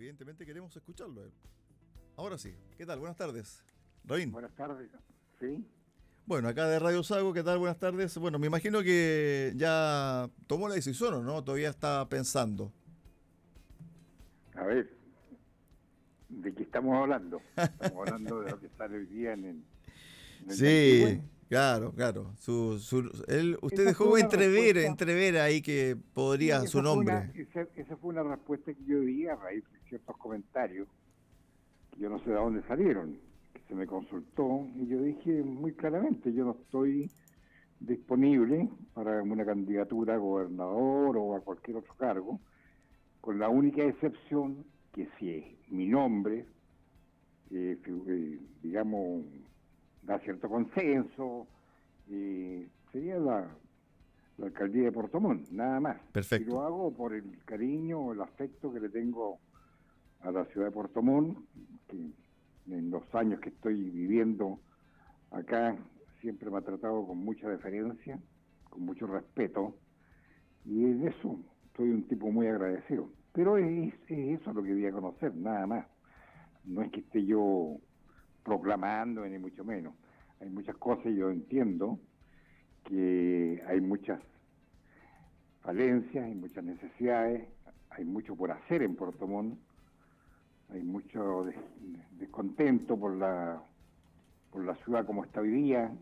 evidentemente queremos escucharlo. Ahora sí, ¿qué tal? Buenas tardes. Rabín. Buenas tardes, sí. Bueno, acá de Radio Sago, ¿qué tal? Buenas tardes. Bueno, me imagino que ya tomó la decisión o no, todavía está pensando. A ver, ¿de qué estamos hablando? Estamos hablando de lo que sale hoy día en el... sí, claro, claro. Su, él, usted dejó entrever, entrever ahí que podría su nombre. esa, fue una respuesta que yo di a raíz de ciertos comentarios, que yo no sé de dónde salieron, que se me consultó, y yo dije muy claramente, yo no estoy disponible para una candidatura a gobernador o a cualquier otro cargo, con la única excepción que si es mi nombre, eh, eh, digamos, da cierto consenso, eh, sería la, alcaldía de Portomón, nada más. Perfecto. Y lo hago por el cariño el afecto que le tengo a la ciudad de Portomón, que en los años que estoy viviendo acá siempre me ha tratado con mucha deferencia, con mucho respeto, y en eso soy un tipo muy agradecido. Pero es, eso lo que voy a conocer, nada más. No es que esté yo proclamando, ni mucho menos. Hay muchas cosas, yo entiendo que hay muchas falencias, hay muchas necesidades, hay mucho por hacer en Puerto Montt, hay mucho descontento por la por la ciudad como está hoy día,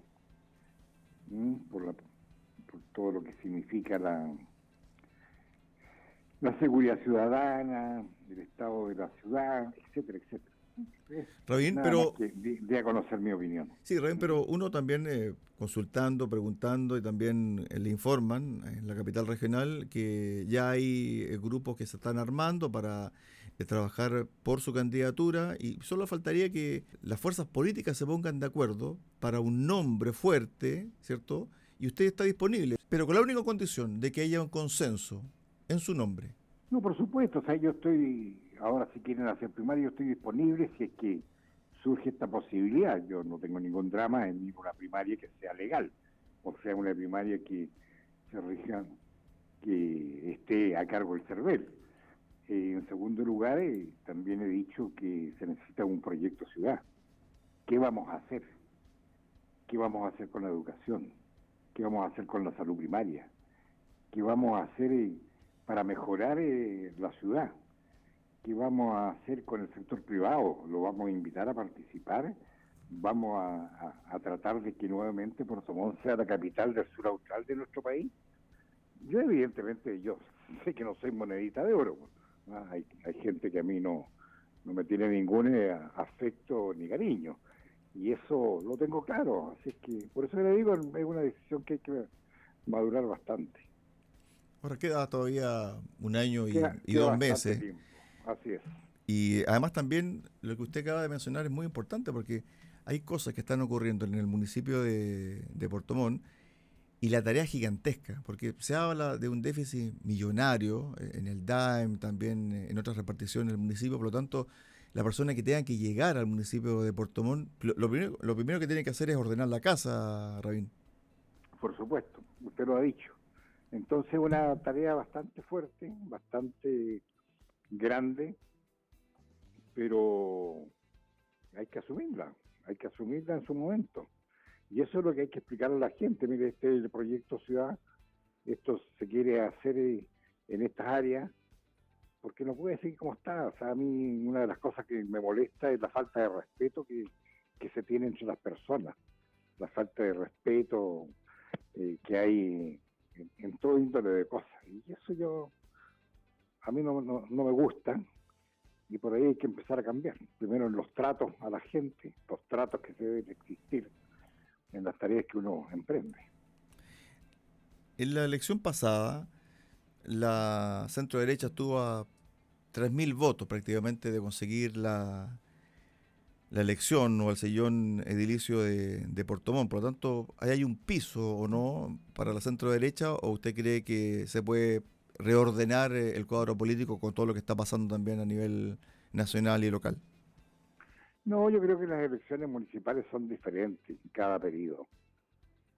por, por todo lo que significa la, la seguridad ciudadana, el estado de la ciudad, etcétera, etcétera. Rabín, pero... De, a conocer mi opinión. Sí, Rabín, pero uno también eh, consultando, preguntando y también eh, le informan en la capital regional que ya hay eh, grupos que se están armando para trabajar por su candidatura y solo faltaría que las fuerzas políticas se pongan de acuerdo para un nombre fuerte, ¿cierto? Y usted está disponible, pero con la única condición de que haya un consenso en su nombre. No, por supuesto, o sea, yo estoy, ahora si quieren hacer primaria, yo estoy disponible si es que surge esta posibilidad. Yo no tengo ningún drama en ninguna primaria que sea legal, o sea, una primaria que se rija, que esté a cargo del CERVEL. Eh, en segundo lugar, eh, también he dicho que se necesita un proyecto ciudad. ¿Qué vamos a hacer? ¿Qué vamos a hacer con la educación? ¿Qué vamos a hacer con la salud primaria? ¿Qué vamos a hacer? Eh, para mejorar eh, la ciudad. ¿Qué vamos a hacer con el sector privado? ¿Lo vamos a invitar a participar? ¿Vamos a, tratar de que nuevamente Puerto Montt sea la capital del sur austral de nuestro país? Yo evidentemente, yo sé que no soy monedita de oro. Hay, hay gente que a mí no, no me tiene ningún eh, afecto ni cariño. Y eso lo tengo claro. Así que por eso le digo, es una decisión que hay que madurar bastante. Ahora queda todavía un año y, dos meses. Así es. Y además también lo que usted acaba de mencionar es muy importante porque hay cosas que están ocurriendo en el municipio de, de Portomón y la tarea es gigantesca, porque se habla de un déficit millonario en el DAEM, también en otras reparticiones del municipio, por lo tanto, la persona que tenga que llegar al municipio de Portomón, lo, primero, lo primero que tiene que hacer es ordenar la casa, Rabín. Por supuesto, usted lo ha dicho. Entonces una tarea bastante fuerte, bastante grande, pero hay que asumirla, hay que asumirla en su momento. Y eso es lo que hay que explicar a la gente. Mire, este es el proyecto Ciudad, esto se quiere hacer eh, en estas áreas, porque no puede seguir como está. O sea, a mí una de las cosas que me molesta es la falta de respeto que, se tiene entre las personas, la falta de respeto eh, que hay en, todo índole de cosas. Y eso yo, a mí no, no, me gusta y por ahí hay que empezar a cambiar. Primero en los tratos a la gente, los tratos que deben existir en las tareas que uno emprende. En la elección pasada, la centro derecha estuvo a 3.000 votos prácticamente de conseguir la, la elección o el sillón edilicio de, de Portomón. Por lo tanto, ¿hay un piso o no para la centro derecha o usted cree que se puede reordenar eh, el cuadro político con todo lo que está pasando también a nivel nacional y local? No, yo creo que las elecciones municipales son diferentes en cada periodo.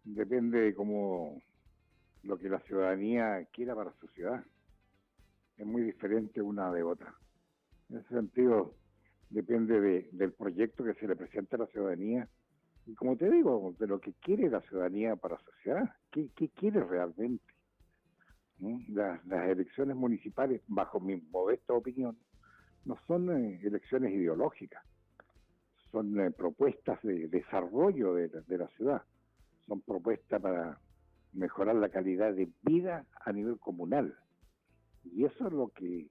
Depende de cómo lo que la ciudadanía quiera para su ciudad. Es muy diferente una de otra. En ese sentido, depende de, del proyecto que se le presenta a la ciudadanía y como te digo, de lo que quiere la ciudadanía para sociedad, qué, qué quiere realmente. Las, elecciones municipales, bajo mi modesta opinión, no son eh, elecciones ideológicas, son eh, propuestas de desarrollo de, la ciudad, son propuestas para mejorar la calidad de vida a nivel comunal. Y eso es lo que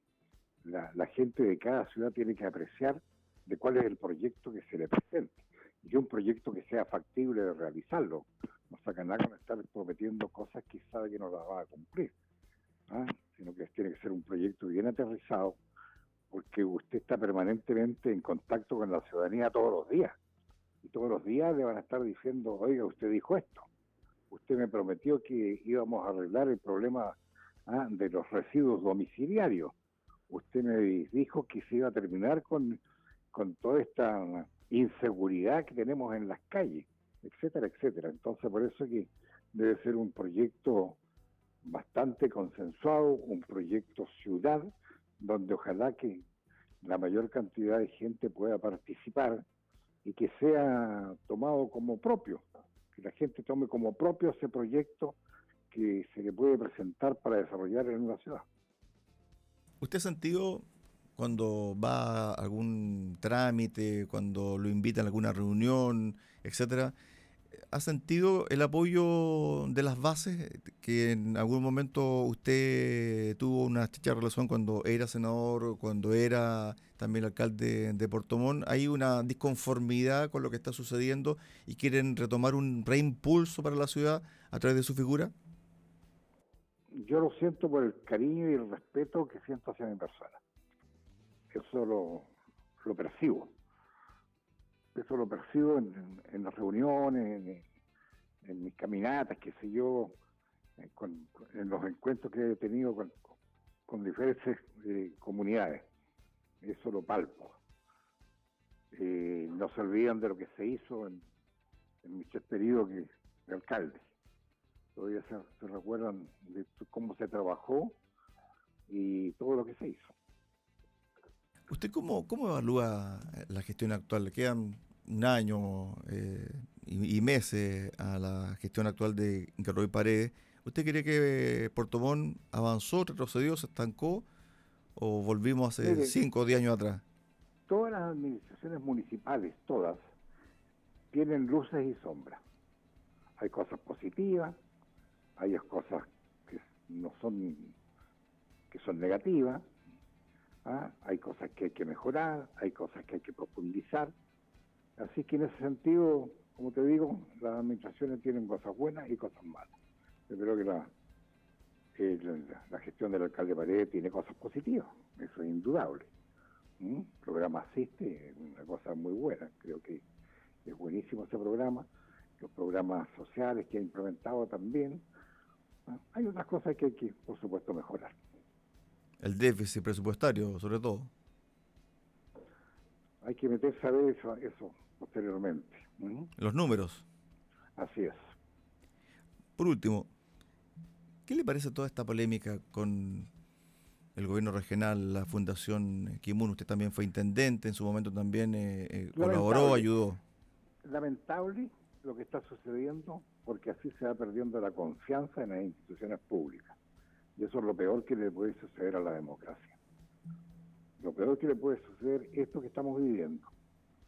la, gente de cada ciudad tiene que apreciar de cuál es el proyecto que se le presenta y un proyecto que sea factible de realizarlo. No saca nada con estar prometiendo cosas que sabe que no las va a cumplir, ¿ah? sino que tiene que ser un proyecto bien aterrizado, porque usted está permanentemente en contacto con la ciudadanía todos los días. Y todos los días le van a estar diciendo, oiga, usted dijo esto, usted me prometió que íbamos a arreglar el problema ¿ah? de los residuos domiciliarios, usted me dijo que se iba a terminar con, con toda esta inseguridad que tenemos en las calles, etcétera, etcétera. Entonces, por eso que debe ser un proyecto bastante consensuado, un proyecto ciudad, donde ojalá que la mayor cantidad de gente pueda participar y que sea tomado como propio, que la gente tome como propio ese proyecto que se le puede presentar para desarrollar en una ciudad. ¿Usted ha sentido cuando va a algún trámite, cuando lo invitan a alguna reunión, etcétera, ¿ha sentido el apoyo de las bases? Que en algún momento usted tuvo una estrecha relación cuando era senador, cuando era también alcalde de Portomón. ¿Hay una disconformidad con lo que está sucediendo y quieren retomar un reimpulso para la ciudad a través de su figura? Yo lo siento por el cariño y el respeto que siento hacia mi persona eso lo, lo percibo. Eso lo percibo en, las reuniones, en, mis caminatas, qué sé yo, en los encuentros que he tenido con, diferentes eh, comunidades. Eso lo palpo. Eh, no se olvidan de lo que se hizo en, en mi periodo de alcalde. Todavía se, se recuerdan de cómo se trabajó y todo lo que se hizo. ¿Usted cómo, cómo evalúa la gestión actual? Le quedan un año eh, y, meses a la gestión actual de Carlos Paredes. ¿Usted cree que Portomón avanzó, retrocedió, se estancó o volvimos hace cinco o diez años atrás? Todas las administraciones municipales, todas, tienen luces y sombras. Hay cosas positivas, hay cosas que no son que son negativas, hay cosas que hay que mejorar, hay cosas que hay que profundizar. Así que en ese sentido, como te digo, las administraciones tienen cosas buenas y cosas malas. Yo creo que la, la, gestión del alcalde Paredes tiene cosas positivas, eso es indudable. El programa Asiste es una cosa muy buena, creo que es buenísimo ese programa. Los programas sociales que ha implementado también. ¿ah? Hay otras cosas que hay que, por supuesto, mejorar el déficit presupuestario, sobre todo. Hay que meterse a ver eso, eso posteriormente. Los números. Así es. Por último, ¿qué le parece toda esta polémica con el gobierno regional, la Fundación Kimun? Usted también fue intendente, en su momento también eh, eh, colaboró, ayudó. Lamentable lo que está sucediendo, porque así se va perdiendo la confianza en las instituciones públicas. Y eso es lo peor que le puede suceder a la democracia. Lo peor que le puede suceder es esto que estamos viviendo,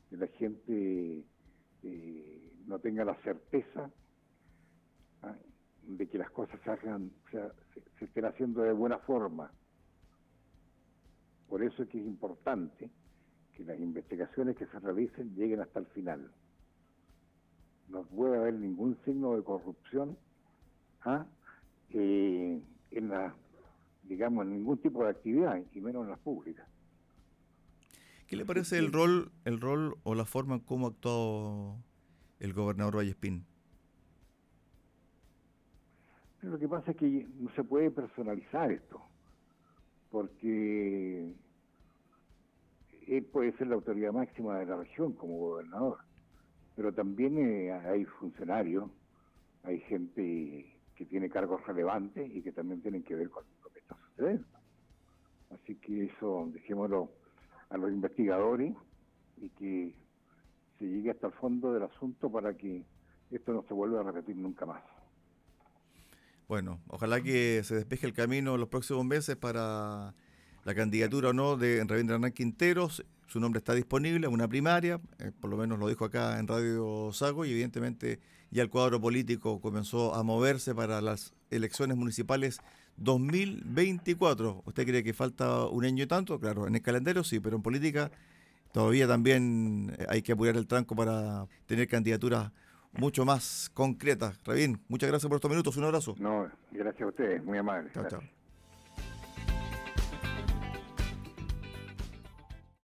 que la gente eh, no tenga la certeza ¿ah? de que las cosas se, hagan, se, estén haciendo de buena forma. Por eso es que es importante que las investigaciones que se realicen lleguen hasta el final. No puede haber ningún signo de corrupción ¿ah? eh, la, digamos, en ningún tipo de actividad, y menos en las públicas. ¿Qué le parece el rol, el rol o la forma en cómo ha actuado el gobernador Vallespín? Lo que pasa es que no se puede personalizar esto, porque él puede ser la autoridad máxima de la región como gobernador, pero también eh, hay funcionarios, hay gente que tiene cargos relevantes y que también tienen que ver con lo que está sucediendo. Así que eso, dejémoslo a los investigadores y que se llegue hasta el fondo del asunto para que esto no se vuelva a repetir nunca más. Bueno, ojalá que se despeje el camino los próximos meses para la candidatura o no de Rabindranath Quinteros. Su nombre está disponible, una primaria, eh, por lo menos lo dijo acá en Radio Sago, y evidentemente ya el cuadro político comenzó a moverse para las elecciones municipales 2024. ¿Usted cree que falta un año y tanto? Claro, en el calendario sí, pero en política todavía también eh, hay que apurar el tranco para tener candidaturas mucho más concretas. Rabín, muchas gracias por estos minutos. Un abrazo. No, gracias a ustedes, muy amable. Chao, chao.